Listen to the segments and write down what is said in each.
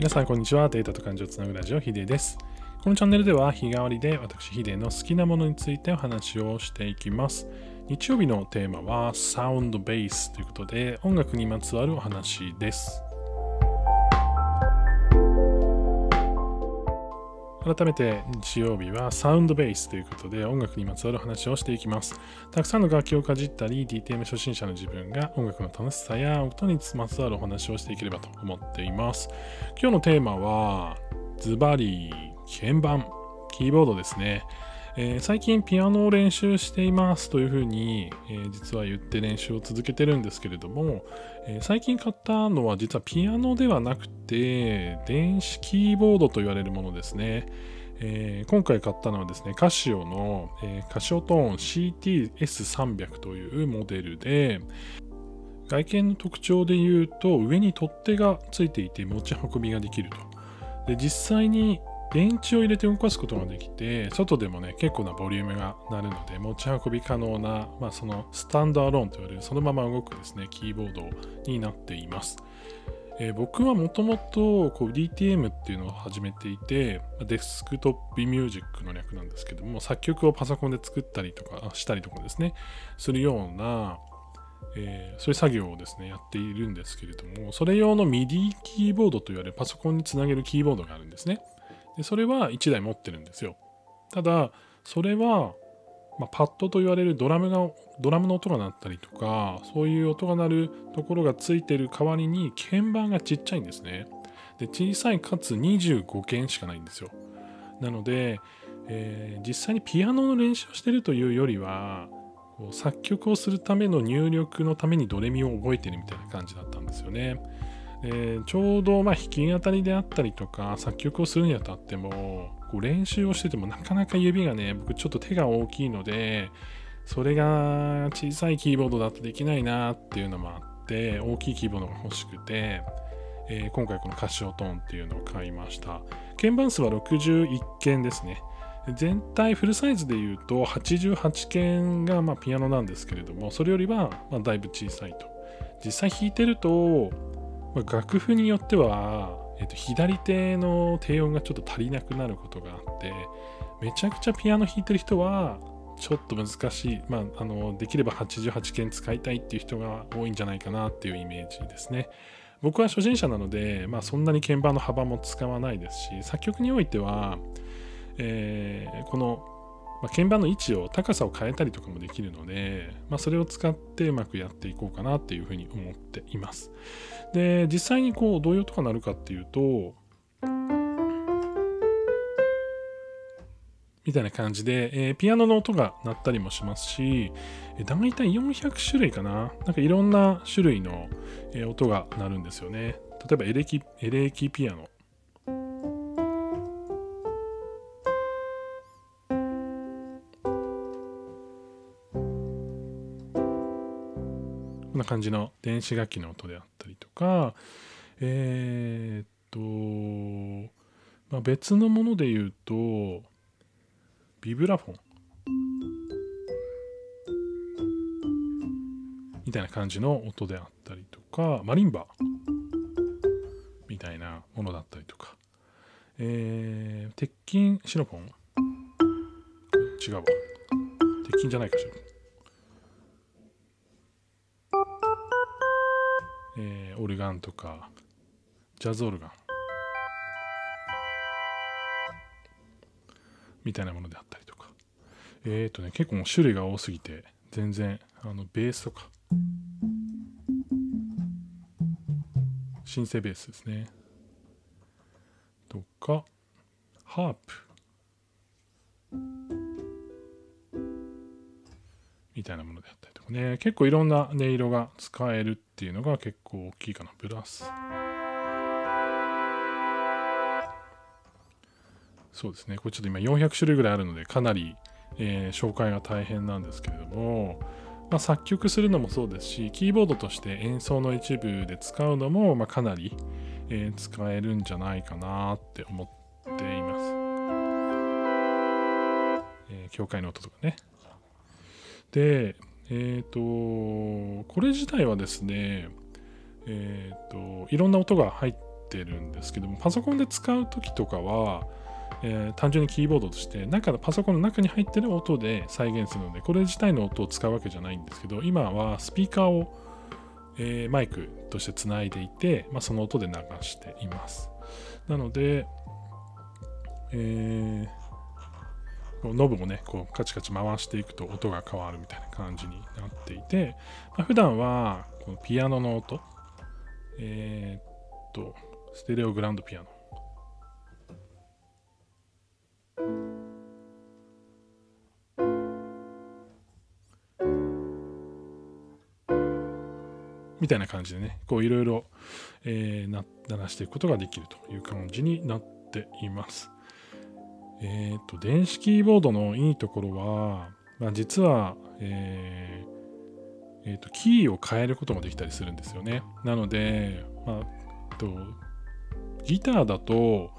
皆さんこんにちは。データと感情をつなぐラジオヒデです。このチャンネルでは日替わりで私ヒデの好きなものについてお話をしていきます。日曜日のテーマはサウンドベースということで音楽にまつわるお話です。改めて日曜日はサウンドベースということで音楽にまつわる話をしていきます。たくさんの楽器をかじったり DTM 初心者の自分が音楽の楽しさや音にまつわるお話をしていければと思っています。今日のテーマはズバリ鍵盤、キーボードですね。えー、最近ピアノを練習していますというふうに、えー、実は言って練習を続けてるんですけれども、えー、最近買ったのは実はピアノではなくて電子キーボードと言われるものですね。え今回買ったのはですね、カシオの、えカシオトーン CTS300 というモデルで、外見の特徴で言うと上に取っ手がついていて持ち運びができると。で実際に電池を入れて動かすことができて、外でもね、結構なボリュームがなるので、持ち運び可能な、まあ、そのスタンドアローンと言われる、そのまま動くですね、キーボードになっています。えー、僕はもともと DTM っていうのを始めていて、デスクトップミュージックの略なんですけども、作曲をパソコンで作ったりとかしたりとかですね、するような、えー、そういう作業をですね、やっているんですけれども、それ用の MIDI キーボードと言われるパソコンにつなげるキーボードがあるんですね。でそれは1台持ってるんですよ。ただ、それは、まあ、パッドと言われるドラムが、ドラムの音が鳴ったりとか、そういう音が鳴るところがついてる代わりに、鍵盤がちっちゃいんですね。で、小さいかつ25件しかないんですよ。なので、えー、実際にピアノの練習をしてるというよりは、作曲をするための入力のためにドレミを覚えてるみたいな感じだったんですよね。えー、ちょうどまあ弾き語りであったりとか作曲をするにあたってもこう練習をしててもなかなか指がね僕ちょっと手が大きいのでそれが小さいキーボードだとできないなっていうのもあって大きいキーボードが欲しくて、えー、今回このカシオトーンっていうのを買いました。鍵盤数は61件ですね。全体フルサイズで言うと88件がまピアノなんですけれどもそれよりはまだいぶ小さいと。実際弾いてるとまあ、楽譜によっては、えー、と左手の低音がちょっと足りなくなることがあってめちゃくちゃピアノ弾いてる人はちょっと難しい、まあ、あのできれば88件使いたいっていう人が多いんじゃないかなっていうイメージですね。僕は初心者なので、まあ、そんなに鍵盤の幅も使わないですし作曲においては、えー、このまあ、鍵盤の位置を高さを変えたりとかもできるので、まあ、それを使ってうまくやっていこうかなっていうふうに思っています。で実際にこうどういう音が鳴るかっていうとみたいな感じで、えー、ピアノの音が鳴ったりもしますし、えー、大体400種類かななんかいろんな種類の、えー、音が鳴るんですよね。例えばエレキエレキピアノな感じの電子楽器の音であったりとか、えー、っと、まあ、別のもので言うと、ビブラフォン。みたいな感じの音であったりとか、マリンバみたいなものだったりとか、えー、鉄筋シノフォン違うわ。鉄筋じゃないかしら。えー、オルガンとかジャズオルガン。みたいなものであったりとか。えっ、ー、とね結構もう種類が多すぎて全然あのベースとか。シンセベースですね。とかハープ。みたいなものであったりとか。ね。結構いろんな音色が使えるっていうのが結構大きいかな。プラス。そうですね。これちょっと今400種類ぐらいあるのでかなり、えー、紹介が大変なんですけれども、まあ、作曲するのもそうですしキーボードとして演奏の一部で使うのも、まあ、かなり、えー、使えるんじゃないかなって思っています、えー、教会の音とかね。で、えっ、ー、と、これ自体はですね、えっ、ー、と、いろんな音が入ってるんですけども、パソコンで使う時とかは、えー、単純にキーボードとして中のパソコンの中に入ってる音で再現するのでこれ自体の音を使うわけじゃないんですけど今はスピーカーを、えー、マイクとしてつないでいて、まあ、その音で流しています。なので、えー、ノブをねこうカチカチ回していくと音が変わるみたいな感じになっていて、まあ、普段はこのピアノの音えー、っとステレオグランドピアノみたいな感じでね、こういろいろ、えー、鳴らしていくことができるという感じになっています。えっ、ー、と、電子キーボードのいいところは、まあ、実は、えーえーと、キーを変えることもできたりするんですよね。なので、まあ、とギターだと、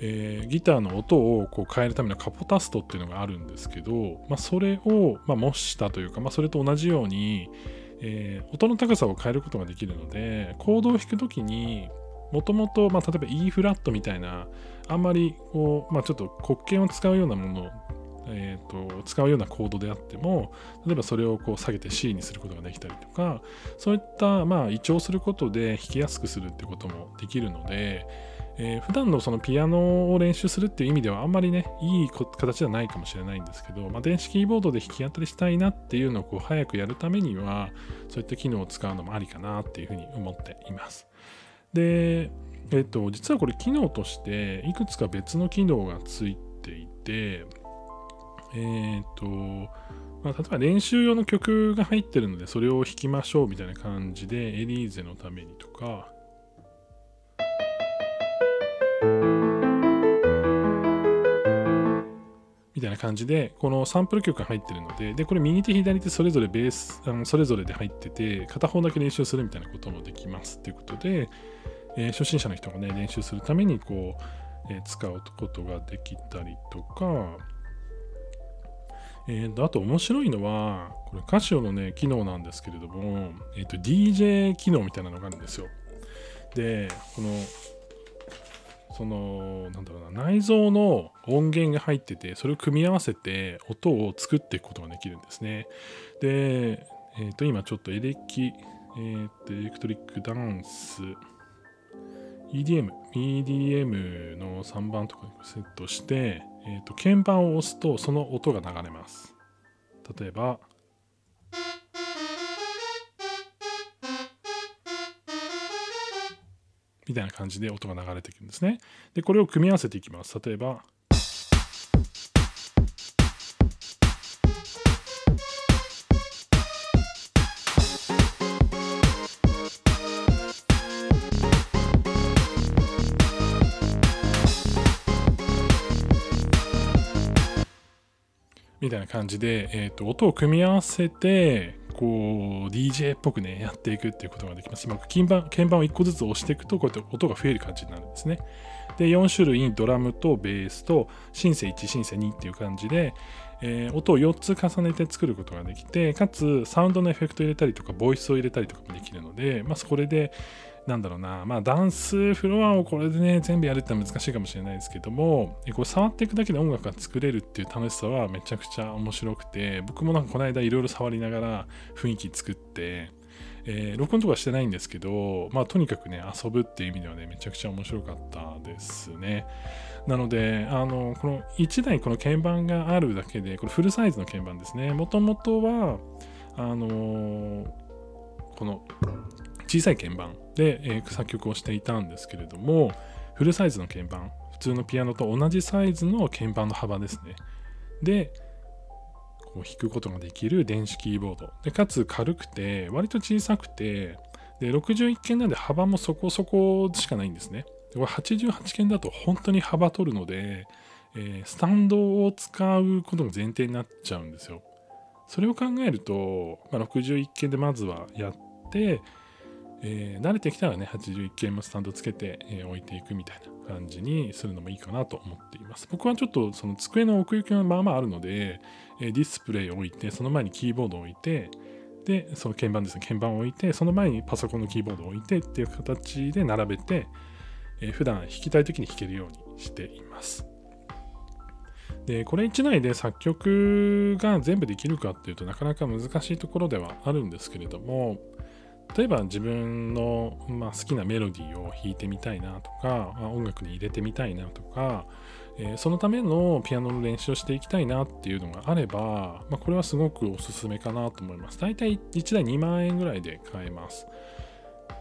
えー、ギターの音をこう変えるためのカポタストっていうのがあるんですけど、まあ、それを、まあ、模したというか、まあ、それと同じように、えー、音の高さを変えることができるのでコードを弾くときにもともとまあ例えば E フラットみたいなあんまりこう、まあ、ちょっと黒鍵を使うようなものえーと、使うようなコードであっても例えばそれをこう下げて C にすることができたりとかそういったまあ移調することで弾きやすくするってこともできるので、えー、普段のそのピアノを練習するっていう意味ではあんまりね、いい形ではないかもしれないんですけど、まあ、電子キーボードで弾き語りしたいなっていうのをこう早くやるためには、そういった機能を使うのもありかなっていうふうに思っています。で、えっ、と、実はこれ機能としていくつか別の機能がついていて、えっ、と、まあ、例えば練習用の曲が入ってるのでそれを弾きましょうみたいな感じでエリーゼのためにとかみたいな感じで、このサンプル曲が入ってるので、で、これ右手左手それぞれベース、あのそれぞれで入ってて、片方だけ練習するみたいなこともできますっていうことで、えー、初心者の人がね、練習するためにこう、えー、使うことができたりとか、えーと、あと面白いのは、これカシオのね、機能なんですけれども、えっ、ー、と、DJ 機能みたいなのがあるんですよ。で、このそのなんだろうな内蔵の音源が入っててそれを組み合わせて音を作っていくことができるんですね。で、えー、と今ちょっとエレキ、えー、とエレクトリックダンス。EDM、EDM の3番とかにセットして、えー、と鍵盤を押すとその音が流れます。例えばみたいな感じで音が流れていくんですね。で、これを組み合わせていきます。例えば、みたいな感じで、えーと音を組み合わせてこう DJ っぽくねやっていくっていうことができます。今鍵盤鍵盤を1個ずつ押していくとこうやって音が増える感じになるんですね。で4種類ドラムとベースとシンセ1シンセ2っていう感じで、えー、音を4つ重ねて作ることができてかつサウンドのエフェクト入れたりとかボイスを入れたりとかもできるので、まあ、それでなんだろうな、まあ、ダンスフロアをこれでね、全部やるってのは難しいかもしれないですけども、こう触っていくだけで音楽が作れるっていう楽しさはめちゃくちゃ面白くて、僕もなんかこの間いろいろ触りながら雰囲気作って、えー、録音とかしてないんですけど、まあ、とにかくね、遊ぶっていう意味ではね、めちゃくちゃ面白かったですね。なので、あの、この1台この鍵盤があるだけで、これフルサイズの鍵盤ですね。もともとは、あのー、この小さい鍵盤で、えー、作曲をしていたんですけれどもフルサイズの鍵盤普通のピアノと同じサイズの鍵盤の幅ですね。でこう弾くことができる電子キーボード。でかつ軽くて割と小さくてで61鍵なんで幅もそこそこしかないんですね。これ88鍵だと本当に幅取るので、えー、スタンドを使うことが前提になっちゃうんですよ。それを考えると、まあ、61鍵でまずはやってえー、慣れてきたらね、81系もスタンドつけて、えー、置いていくみたいな感じにするのもいいかなと思っています。僕はちょっとその机の奥行きがまあまああるので、えー、ディスプレイを置いて、その前にキーボードを置いて、で、その鍵盤ですね、鍵盤を置いて、その前にパソコンのキーボードを置いてっていう形で並べて、えー、普段弾きたい時に弾けるようにしています。で、これ1内で作曲が全部できるかっていうとなかなか難しいところではあるんですけれども、例えば自分の、まあ、好きなメロディーを弾いてみたいなとか、まあ、音楽に入れてみたいなとか、えー、そのためのピアノの練習をしていきたいなっていうのがあれば、まあ、これはすごくおすすめかなと思います。大体1台2万円ぐらいで買えます。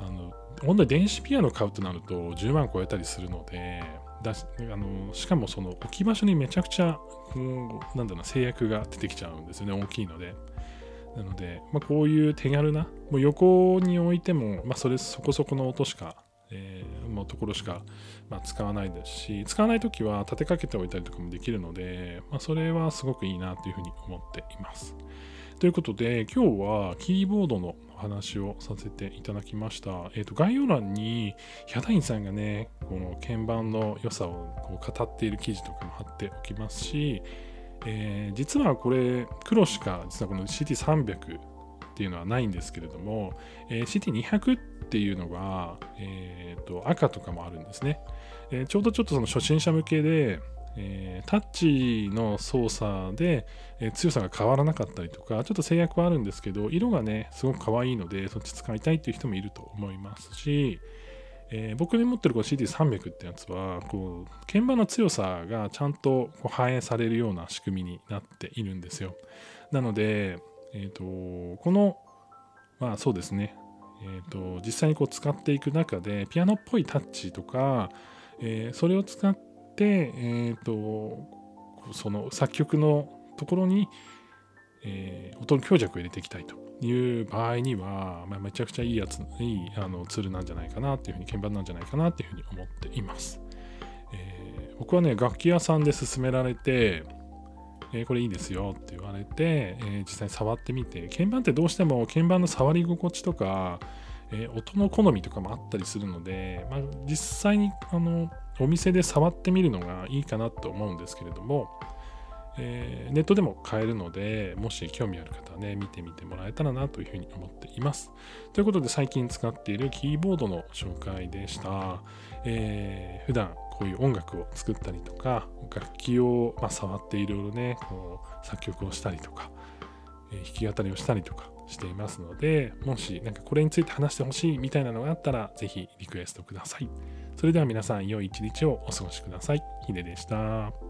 あの本当に電子ピアノ買うとなると10万超えたりするので、だしあのしかもその置き場所にめちゃくちゃ、うん、なんだろう制約が出てきちゃうんですよね、大きいので。なので、まあ、こういう手軽な、もう横に置いても、まあ、それそこそこの音しか、えー、もうところしか、まあ、使わないですし、使わないときは立てかけておいたりとかもできるので、まあ、それはすごくいいなというふうに思っています。ということで、今日はキーボードの話をさせていただきました。えっ、ー、と、概要欄に、ヒャダインさんがね、この鍵盤の良さをこう語っている記事とかも貼っておきますし、えー、実はこれ、黒しか、実はこの CT300 っていうのはないんですけれども、えー、CT200 っていうのが、えーと、赤とかもあるんですね、えー、ちょうどちょっとその初心者向けで、えー、タッチの操作で、え、強さが変わらなかったりとか、ちょっと制約はあるんですけど、色がね、すごく可愛いので、そっち使いたいっていう人もいると思いますし、えー、僕に持ってるこの CD300 ってやつは、こう、鍵盤の強さがちゃんとこう反映されるような仕組みになっているんですよ。なので、え、ー、と、この、まあそうですね、え、ー、と、実際にこう使っていく中で、ピアノっぽいタッチとか、えそれを使って、えっ、と、その作曲のところに、え音の強弱を入れていきたいという場合には、まあ、めちゃくちゃいいやつ、いいあのツールなんじゃないかなっていうふうに、鍵盤なんじゃないかなっていうふうに思っています。えー、僕はね、楽器屋さんで勧められて、えー、これいいですよって言われて、えー、実際に触ってみて、鍵盤ってどうしても鍵盤の触り心地とか、え音の好みとかもあったりするので、まあ、実際にあのお店で触ってみるのがいいかなと思うんですけれども、えー、ネットでも買えるので、もし興味ある方はね、見てみてもらえたらなというふうに思っています。ということで、最近使っているキーボードの紹介でした。えー、普段こういう音楽を作ったりとか、楽器を、まあ、触っていろいろね、こう作曲をしたりとか、えー、弾き語りをしたりとかしていますので、もしなんかこれについて話してほしいみたいなのがあったら、ぜひリクエストください。それでは皆さん、良い一日をお過ごしください。ヒデでした。